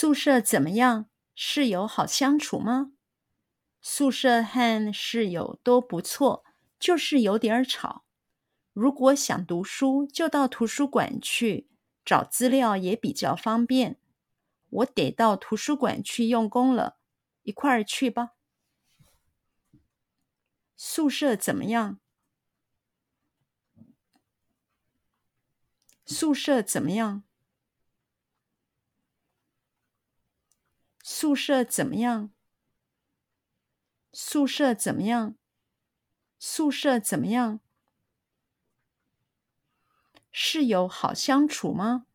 宿舍怎么样？室友好相处吗？宿舍和室友都不错，就是有点吵。如果想读书，就到图书馆去，找资料也比较方便。我得到图书馆去用功了，一块儿去吧。宿舍怎么样？宿舍怎么样？宿舍怎么样？宿舍怎么样？宿舍怎么样？室友好相处吗？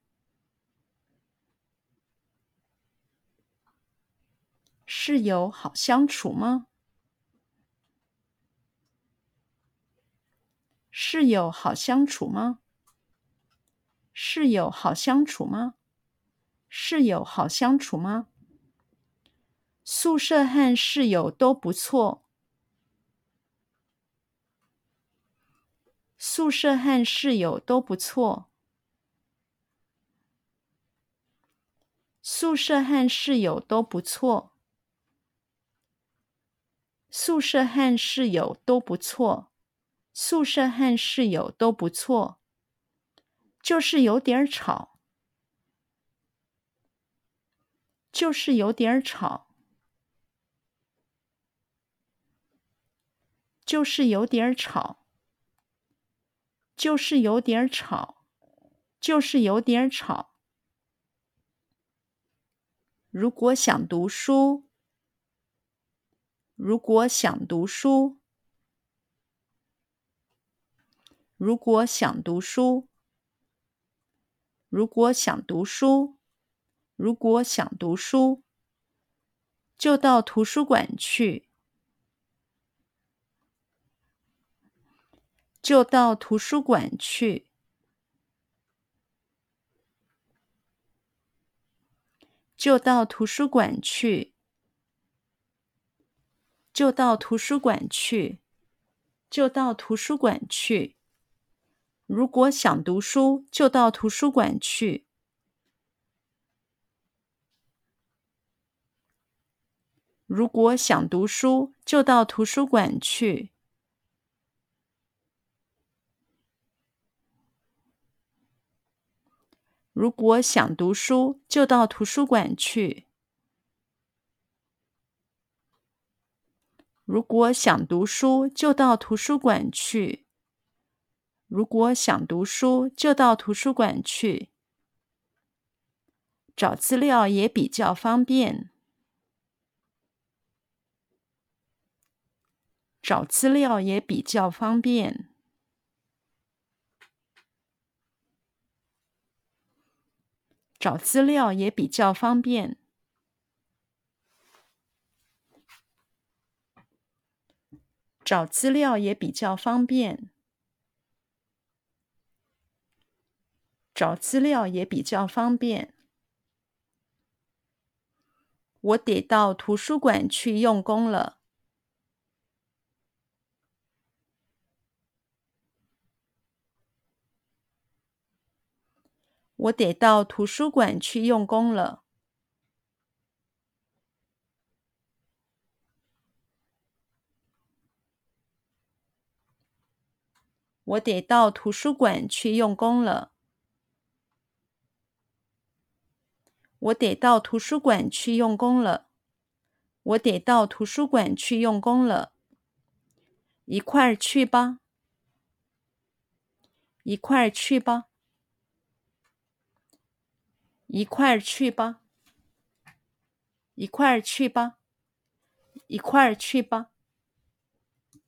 室友好相处吗？室友好相处吗？室友好相处吗？室友好相处吗？宿舍和室友都不错。宿舍和室友都不错。宿舍和室友都不错。宿舍和室友都不错。宿舍和室友都不错。就是有点吵。就是有点吵。就是有点吵。就是有点吵。就是有点吵。如果想读书，如果想读书，如果想读书。如果想读书，如果想读书，就到图书馆去。就到图书馆去。就到图书馆去。就到图书馆去。就到图书馆去。如果想读书，就到图书馆去。如果想读书，就到图书馆去。如果想读书，就到图书馆去。如果想读书，就到图书馆去。如果想读书，就到图书馆去。找资料也比较方便。找资料也比较方便。找资料也比较方便。找资料也比较方便。找资料也比较方便。我得到图书馆去用功了。我得到图书馆去用功了。我得到图书馆去用功了。我得到图书馆去用功了。我得到图书馆去用功了。一块儿去吧。一块儿去吧。一块儿去吧。一块儿去吧。一块儿去吧。